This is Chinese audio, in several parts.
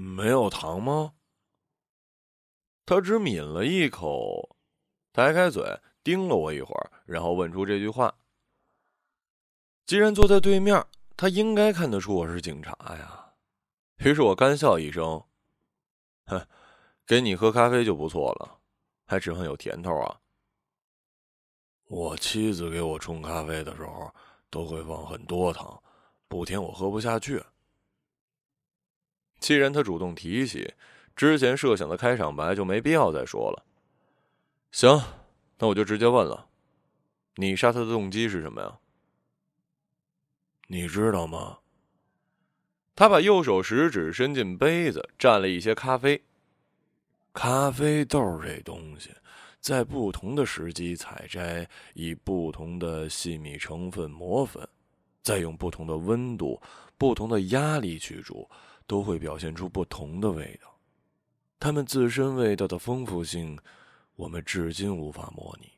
没有糖吗？他只抿了一口，抬开嘴盯了我一会儿，然后问出这句话。既然坐在对面，他应该看得出我是警察呀。于是我干笑一声：“哼，给你喝咖啡就不错了，还指望有甜头啊？”我妻子给我冲咖啡的时候都会放很多糖，不甜我喝不下去。既然他主动提起，之前设想的开场白就没必要再说了。行，那我就直接问了，你杀他的动机是什么呀？你知道吗？他把右手食指伸进杯子，蘸了一些咖啡。咖啡豆这东西，在不同的时机采摘，以不同的细密成分磨粉，再用不同的温度、不同的压力去煮。都会表现出不同的味道，它们自身味道的丰富性，我们至今无法模拟。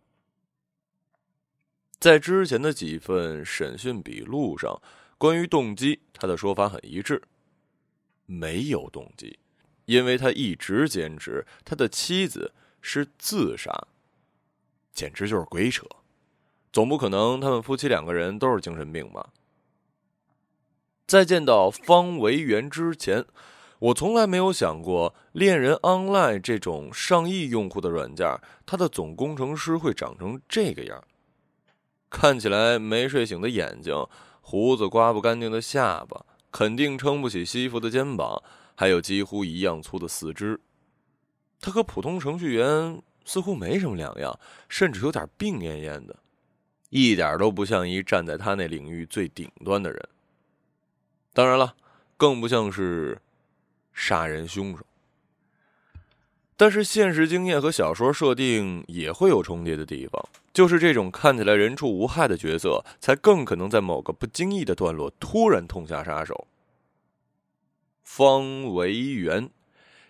在之前的几份审讯笔录上，关于动机，他的说法很一致：没有动机，因为他一直坚持他的妻子是自杀，简直就是鬼扯！总不可能他们夫妻两个人都是精神病吧？在见到方维元之前，我从来没有想过恋人 Online 这种上亿用户的软件，它的总工程师会长成这个样。看起来没睡醒的眼睛，胡子刮不干净的下巴，肯定撑不起西服的肩膀，还有几乎一样粗的四肢。他和普通程序员似乎没什么两样，甚至有点病恹恹的，一点都不像一站在他那领域最顶端的人。当然了，更不像是杀人凶手。但是现实经验和小说设定也会有重叠的地方，就是这种看起来人畜无害的角色，才更可能在某个不经意的段落突然痛下杀手。方维元，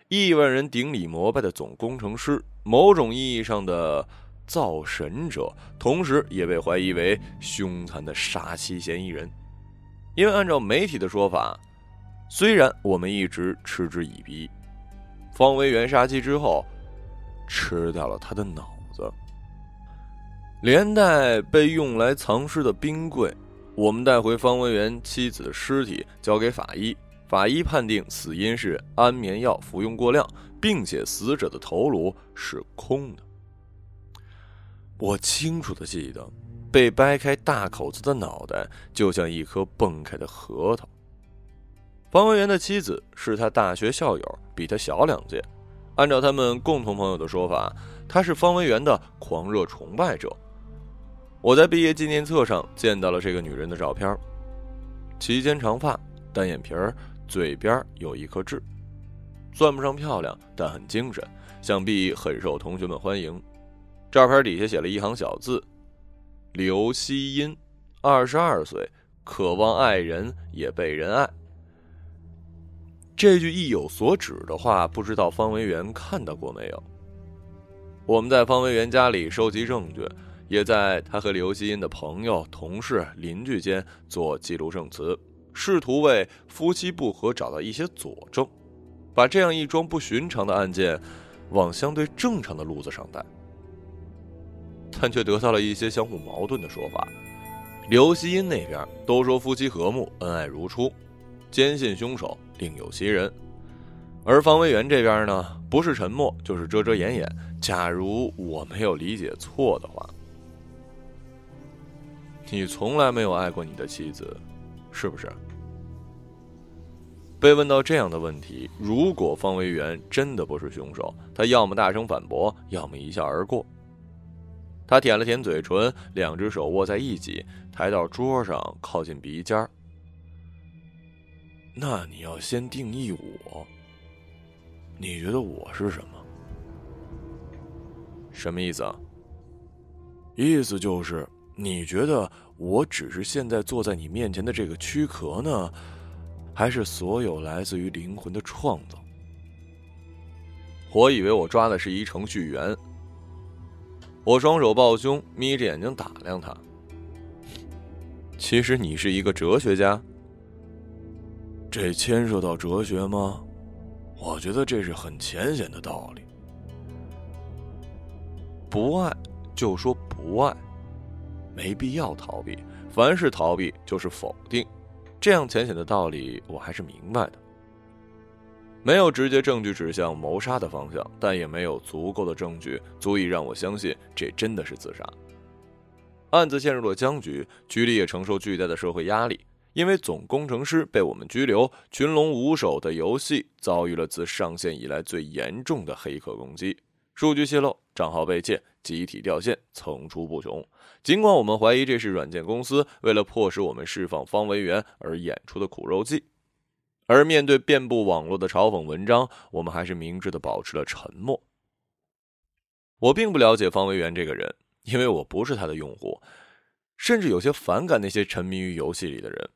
亿万人顶礼膜拜的总工程师，某种意义上的造神者，同时也被怀疑为凶残的杀妻嫌疑人。因为按照媒体的说法，虽然我们一直嗤之以鼻，方维元杀妻之后，吃掉了他的脑子，连带被用来藏尸的冰柜，我们带回方维元妻子的尸体，交给法医，法医判定死因是安眠药服用过量，并且死者的头颅是空的。我清楚的记得。被掰开大口子的脑袋，就像一颗蹦开的核桃。方文元的妻子是他大学校友，比他小两届。按照他们共同朋友的说法，他是方文元的狂热崇拜者。我在毕业纪念册上见到了这个女人的照片，齐肩长发，单眼皮儿，嘴边有一颗痣，算不上漂亮，但很精神，想必很受同学们欢迎。照片底下写了一行小字。刘希音，二十二岁，渴望爱人也被人爱。这句意有所指的话，不知道方维元看到过没有？我们在方维元家里收集证据，也在他和刘希音的朋友、同事、邻居间做记录证词，试图为夫妻不和找到一些佐证，把这样一桩不寻常的案件往相对正常的路子上带。但却得到了一些相互矛盾的说法。刘希音那边都说夫妻和睦，恩爱如初，坚信凶手另有其人；而方维元这边呢，不是沉默，就是遮遮掩掩。假如我没有理解错的话，你从来没有爱过你的妻子，是不是？被问到这样的问题，如果方维元真的不是凶手，他要么大声反驳，要么一笑而过。他舔了舔嘴唇，两只手握在一起，抬到桌上，靠近鼻尖那你要先定义我。你觉得我是什么？什么意思啊？意思就是，你觉得我只是现在坐在你面前的这个躯壳呢，还是所有来自于灵魂的创造？我以为我抓的是一程序员。我双手抱胸，眯着眼睛打量他。其实你是一个哲学家，这牵涉到哲学吗？我觉得这是很浅显的道理。不爱就说不爱，没必要逃避。凡是逃避就是否定，这样浅显的道理我还是明白的。没有直接证据指向谋杀的方向，但也没有足够的证据足以让我相信这真的是自杀。案子陷入了僵局，局里也承受巨大的社会压力，因为总工程师被我们拘留，群龙无首的游戏遭遇了自上线以来最严重的黑客攻击，数据泄露，账号被窃，集体掉线，层出不穷。尽管我们怀疑这是软件公司为了迫使我们释放方维元而演出的苦肉计。而面对遍布网络的嘲讽文章，我们还是明智的保持了沉默。我并不了解方维元这个人，因为我不是他的用户，甚至有些反感那些沉迷于游戏里的人。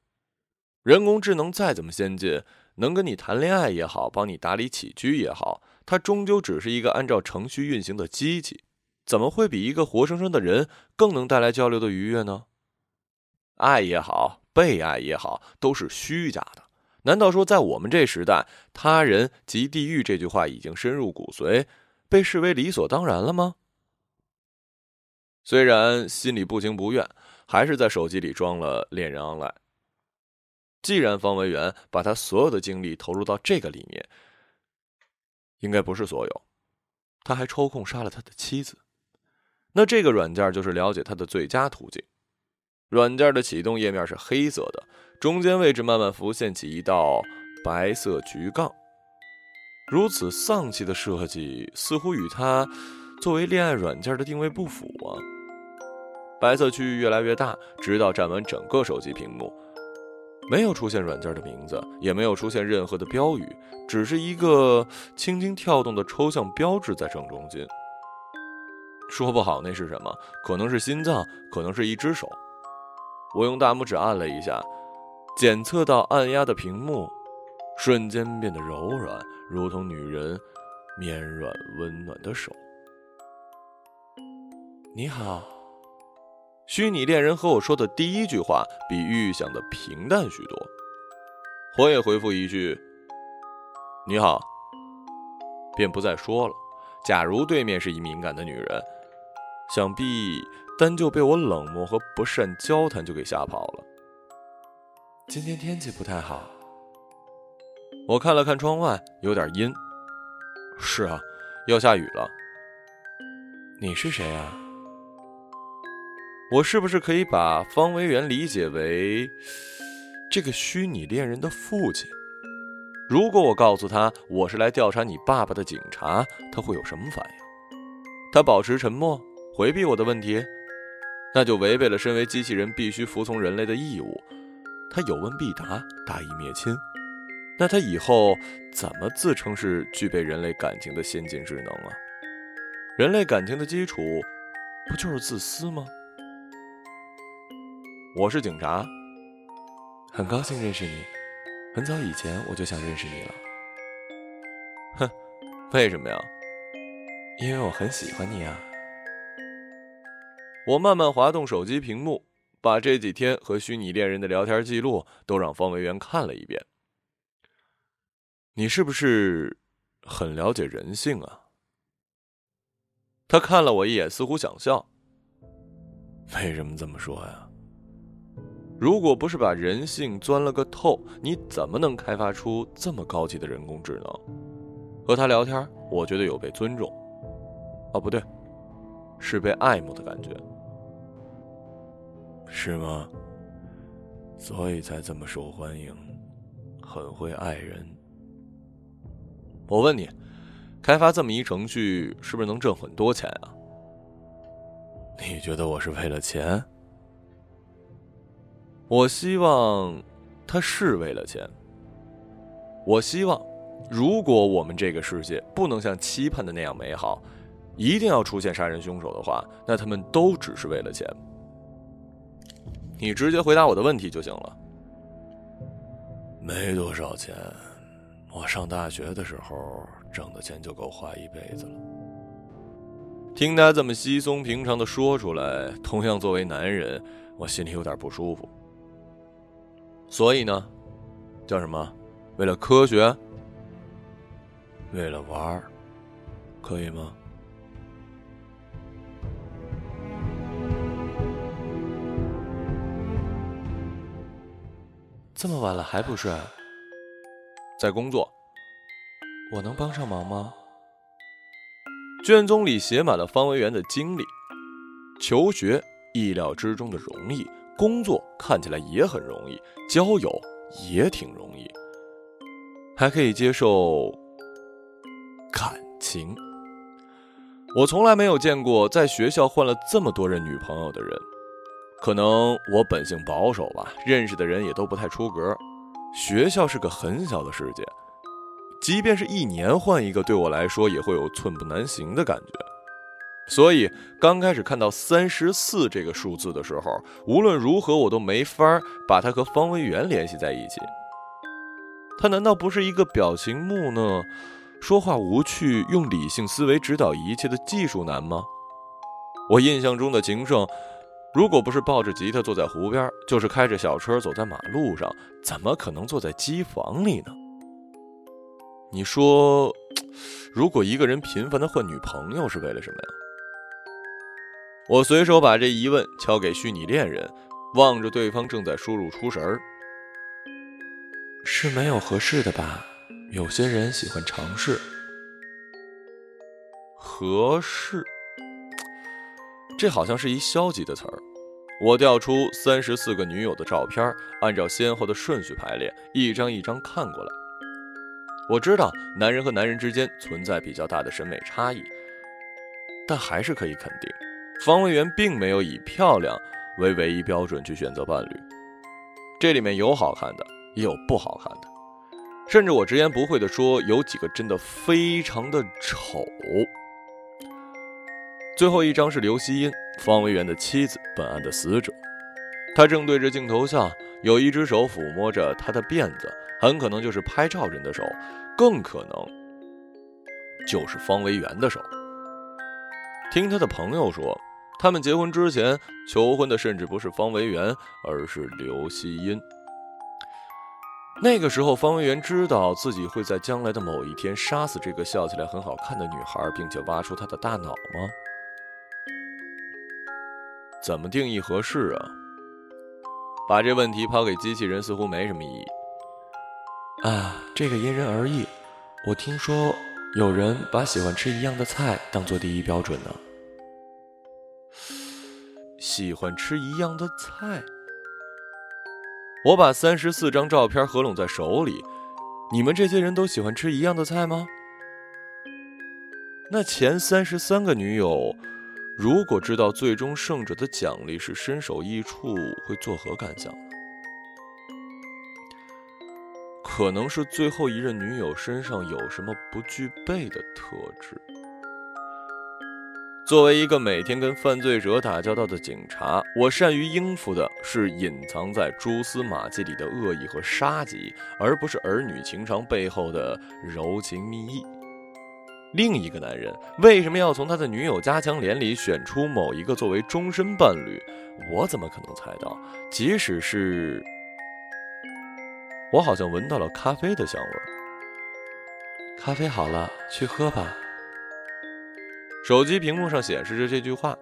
人工智能再怎么先进，能跟你谈恋爱也好，帮你打理起居也好，它终究只是一个按照程序运行的机器，怎么会比一个活生生的人更能带来交流的愉悦呢？爱也好，被爱也好，都是虚假的。难道说，在我们这时代，“他人即地狱”这句话已经深入骨髓，被视为理所当然了吗？虽然心里不情不愿，还是在手机里装了恋人 online。既然方文元把他所有的精力投入到这个里面，应该不是所有，他还抽空杀了他的妻子。那这个软件就是了解他的最佳途径。软件的启动页面是黑色的。中间位置慢慢浮现起一道白色橘杠，如此丧气的设计似乎与它作为恋爱软件的定位不符啊！白色区域越来越大，直到占完整个手机屏幕，没有出现软件的名字，也没有出现任何的标语，只是一个轻轻跳动的抽象标志在正中间。说不好那是什么，可能是心脏，可能是一只手。我用大拇指按了一下。检测到按压的屏幕，瞬间变得柔软，如同女人绵软温暖的手。你好，虚拟恋人和我说的第一句话比预想的平淡许多。我也回复一句：“你好。”便不再说了。假如对面是一敏感的女人，想必单就被我冷漠和不善交谈就给吓跑了。今天天气不太好，我看了看窗外，有点阴。是啊，要下雨了。你是谁啊？我是不是可以把方维元理解为这个虚拟恋人的父亲？如果我告诉他我是来调查你爸爸的警察，他会有什么反应？他保持沉默，回避我的问题，那就违背了身为机器人必须服从人类的义务。他有问必答，大义灭亲，那他以后怎么自称是具备人类感情的先进智能啊？人类感情的基础不就是自私吗？我是警察，很高兴认识你，很早以前我就想认识你了。哼，为什么呀？因为我很喜欢你啊。我慢慢滑动手机屏幕。把这几天和虚拟恋人的聊天记录都让方维元看了一遍。你是不是很了解人性啊？他看了我一眼，似乎想笑。为什么这么说呀？如果不是把人性钻了个透，你怎么能开发出这么高级的人工智能？和他聊天，我觉得有被尊重。哦，不对，是被爱慕的感觉。是吗？所以才这么受欢迎，很会爱人。我问你，开发这么一程序，是不是能挣很多钱啊？你觉得我是为了钱？我希望他是为了钱。我希望，如果我们这个世界不能像期盼的那样美好，一定要出现杀人凶手的话，那他们都只是为了钱。你直接回答我的问题就行了。没多少钱，我上大学的时候挣的钱就够花一辈子了。听他这么稀松平常的说出来，同样作为男人，我心里有点不舒服。所以呢，叫什么？为了科学？为了玩儿，可以吗？这么晚了还不睡？在工作。我能帮上忙吗？卷宗里写满了方维元的经历：求学意料之中的容易，工作看起来也很容易，交友也挺容易，还可以接受感情。我从来没有见过在学校换了这么多任女朋友的人。可能我本性保守吧，认识的人也都不太出格。学校是个很小的世界，即便是一年换一个，对我来说也会有寸步难行的感觉。所以刚开始看到三十四这个数字的时候，无论如何我都没法把它和方文元联系在一起。他难道不是一个表情木讷、说话无趣、用理性思维指导一切的技术男吗？我印象中的情圣。如果不是抱着吉他坐在湖边，就是开着小车走在马路上，怎么可能坐在机房里呢？你说，如果一个人频繁的换女朋友是为了什么呀？我随手把这疑问敲给虚拟恋人，望着对方正在输入出神儿。是没有合适的吧？有些人喜欢尝试。合适。这好像是一消极的词儿。我调出三十四个女友的照片，按照先后的顺序排列，一张一张看过来。我知道男人和男人之间存在比较大的审美差异，但还是可以肯定，方文元并没有以漂亮为唯一标准去选择伴侣。这里面有好看的，也有不好看的，甚至我直言不讳地说，有几个真的非常的丑。最后一张是刘希音，方维元的妻子，本案的死者。她正对着镜头下，有一只手抚摸着她的辫子，很可能就是拍照人的手，更可能就是方维元的手。听他的朋友说，他们结婚之前求婚的甚至不是方维元，而是刘希音。那个时候，方维元知道自己会在将来的某一天杀死这个笑起来很好看的女孩，并且挖出她的大脑吗？怎么定义合适啊？把这问题抛给机器人似乎没什么意义。啊，这个因人而异。我听说有人把喜欢吃一样的菜当做第一标准呢。喜欢吃一样的菜？我把三十四张照片合拢在手里。你们这些人都喜欢吃一样的菜吗？那前三十三个女友。如果知道最终胜者的奖励是身首异处，会作何感想？可能是最后一任女友身上有什么不具备的特质。作为一个每天跟犯罪者打交道的警察，我善于应付的是隐藏在蛛丝马迹里的恶意和杀机，而不是儿女情长背后的柔情蜜意。另一个男人为什么要从他的女友加强连里选出某一个作为终身伴侣？我怎么可能猜到？即使是我，好像闻到了咖啡的香味。咖啡好了，去喝吧。手机屏幕上显示着这句话，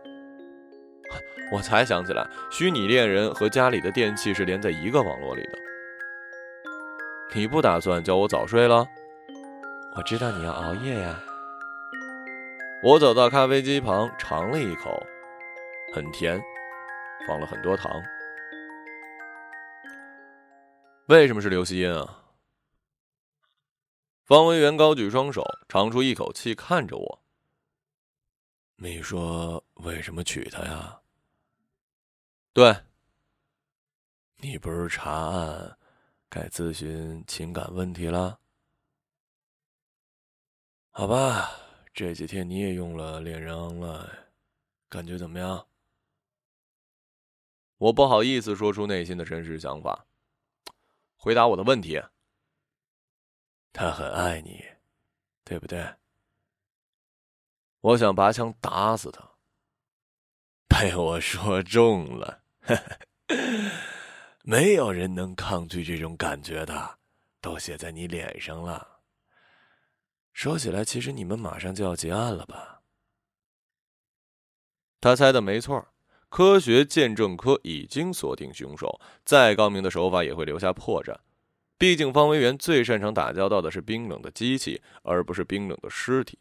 我才想起来，虚拟恋人和家里的电器是连在一个网络里的。你不打算叫我早睡了？我知道你要熬夜呀。我走到咖啡机旁，尝了一口，很甜，放了很多糖。为什么是刘希音啊？方文元高举双手，长出一口气，看着我。你说为什么娶她呀？对。你不是查案，该咨询情感问题了？好吧。这几天你也用了恋人 online，感觉怎么样？我不好意思说出内心的真实想法。回答我的问题。他很爱你，对不对？我想拔枪打死他。被我说中了，没有人能抗拒这种感觉的，都写在你脸上了。说起来，其实你们马上就要结案了吧？他猜的没错，科学鉴证科已经锁定凶手，再高明的手法也会留下破绽。毕竟方维元最擅长打交道的是冰冷的机器，而不是冰冷的尸体。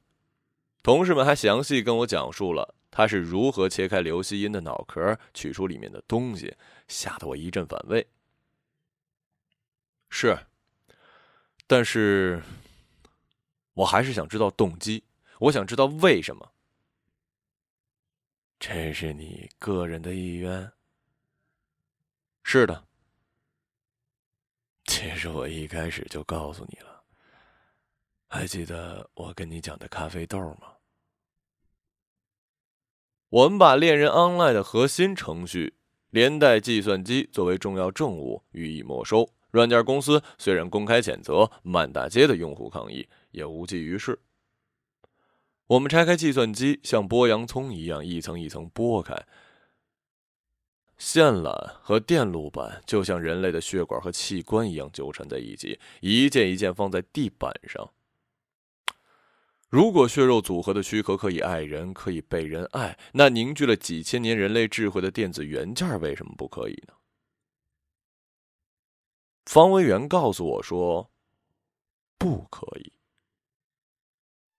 同事们还详细跟我讲述了他是如何切开刘希音的脑壳，取出里面的东西，吓得我一阵反胃。是，但是。我还是想知道动机，我想知道为什么。这是你个人的意愿。是的。其实我一开始就告诉你了。还记得我跟你讲的咖啡豆吗？我们把恋人 online 的核心程序连带计算机作为重要证物予以没收。软件公司虽然公开谴责满大街的用户抗议。也无济于事。我们拆开计算机，像剥洋葱一样一层一层剥开。线缆和电路板就像人类的血管和器官一样纠缠在一起，一件一件放在地板上。如果血肉组合的躯壳可以爱人，可以被人爱，那凝聚了几千年人类智慧的电子元件为什么不可以呢？方维元告诉我说：“不可以。”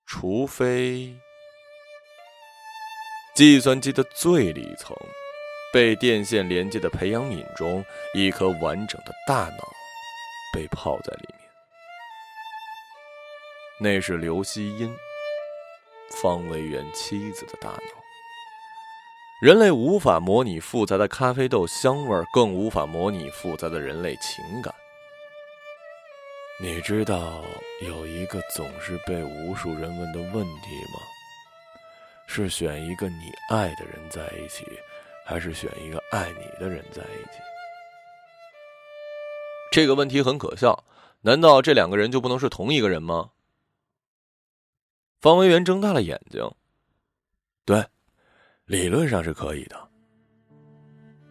除非，计算机的最里层，被电线连接的培养皿中，一颗完整的大脑被泡在里面。那是刘希音，方维元妻子的大脑。人类无法模拟复杂的咖啡豆香味，更无法模拟复杂的人类情感。你知道有一个总是被无数人问的问题吗？是选一个你爱的人在一起，还是选一个爱你的人在一起？这个问题很可笑，难道这两个人就不能是同一个人吗？方文元睁大了眼睛。对，理论上是可以的，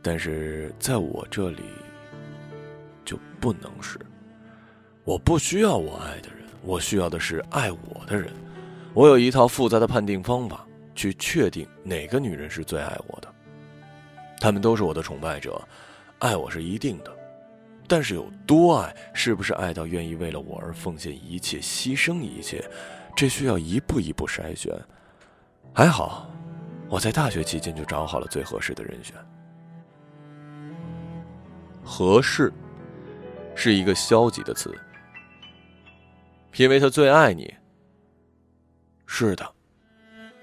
但是在我这里就不能是。我不需要我爱的人，我需要的是爱我的人。我有一套复杂的判定方法，去确定哪个女人是最爱我的。他们都是我的崇拜者，爱我是一定的，但是有多爱，是不是爱到愿意为了我而奉献一切、牺牲一切，这需要一步一步筛选。还好，我在大学期间就找好了最合适的人选。合适，是一个消极的词。因为他最爱你。是的，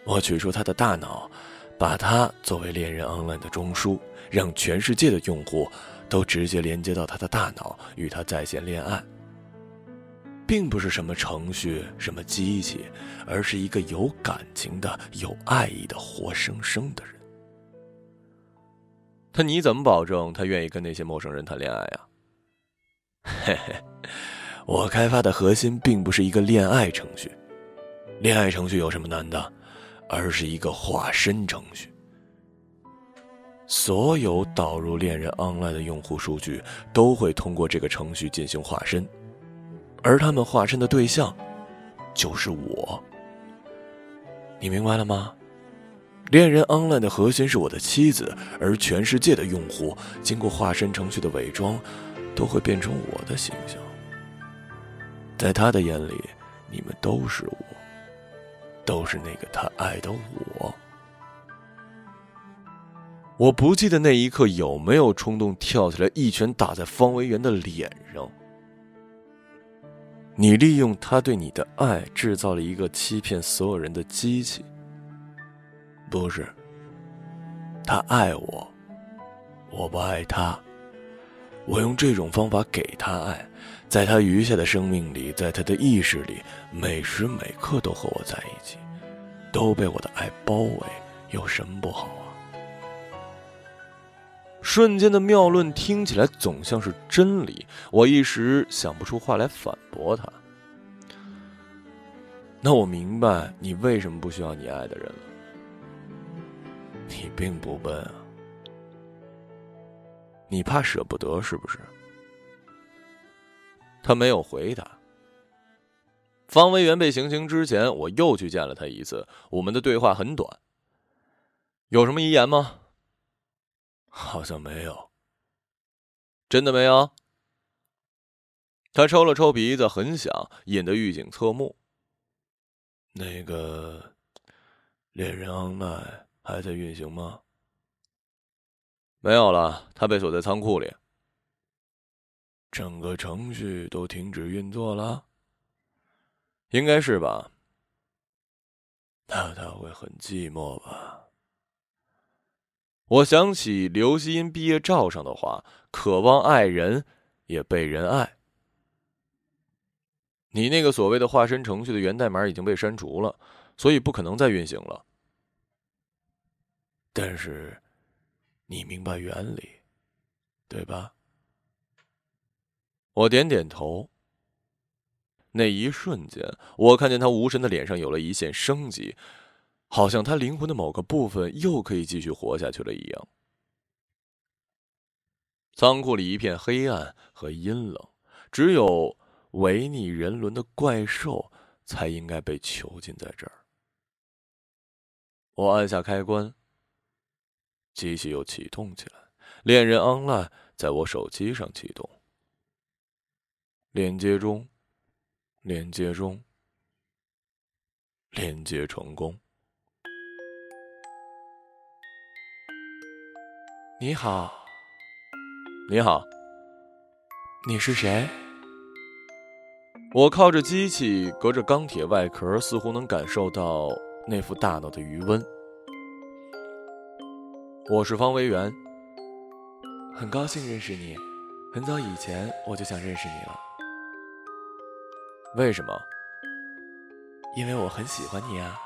我取出他的大脑，把他作为恋人 online 的中枢，让全世界的用户都直接连接到他的大脑，与他在线恋爱，并不是什么程序、什么机器，而是一个有感情的、有爱意的活生生的人。他你怎么保证他愿意跟那些陌生人谈恋爱呀？嘿嘿。我开发的核心并不是一个恋爱程序，恋爱程序有什么难的？而是一个化身程序。所有导入恋人 online 的用户数据都会通过这个程序进行化身，而他们化身的对象就是我。你明白了吗？恋人 online 的核心是我的妻子，而全世界的用户经过化身程序的伪装，都会变成我的形象。在他的眼里，你们都是我，都是那个他爱的我。我不记得那一刻有没有冲动跳起来一拳打在方维元的脸上。你利用他对你的爱，制造了一个欺骗所有人的机器。不是，他爱我，我不爱他。我用这种方法给他爱。在他余下的生命里，在他的意识里，每时每刻都和我在一起，都被我的爱包围，有什么不好啊？瞬间的妙论听起来总像是真理，我一时想不出话来反驳他。那我明白你为什么不需要你爱的人了。你并不笨啊，你怕舍不得是不是？他没有回答。方维元被行刑之前，我又去见了他一次。我们的对话很短。有什么遗言吗？好像没有。真的没有？他抽了抽鼻子，很响，引得狱警侧目。那个猎人昂奈还在运行吗？没有了，他被锁在仓库里。整个程序都停止运作了。应该是吧。那他会很寂寞吧？我想起刘希音毕业照上的话：“渴望爱人，也被人爱。”你那个所谓的化身程序的源代码已经被删除了，所以不可能再运行了。但是，你明白原理，对吧？我点点头。那一瞬间，我看见他无神的脸上有了一线生机，好像他灵魂的某个部分又可以继续活下去了一样。仓库里一片黑暗和阴冷，只有违逆人伦的怪兽才应该被囚禁在这儿。我按下开关，机器又启动起来，恋人 online 在我手机上启动，连接中。连接中，连接成功。你好，你好，你是谁？我靠着机器，隔着钢铁外壳，似乎能感受到那副大脑的余温。我是方维元，很高兴认识你。很早以前我就想认识你了。为什么？因为我很喜欢你啊。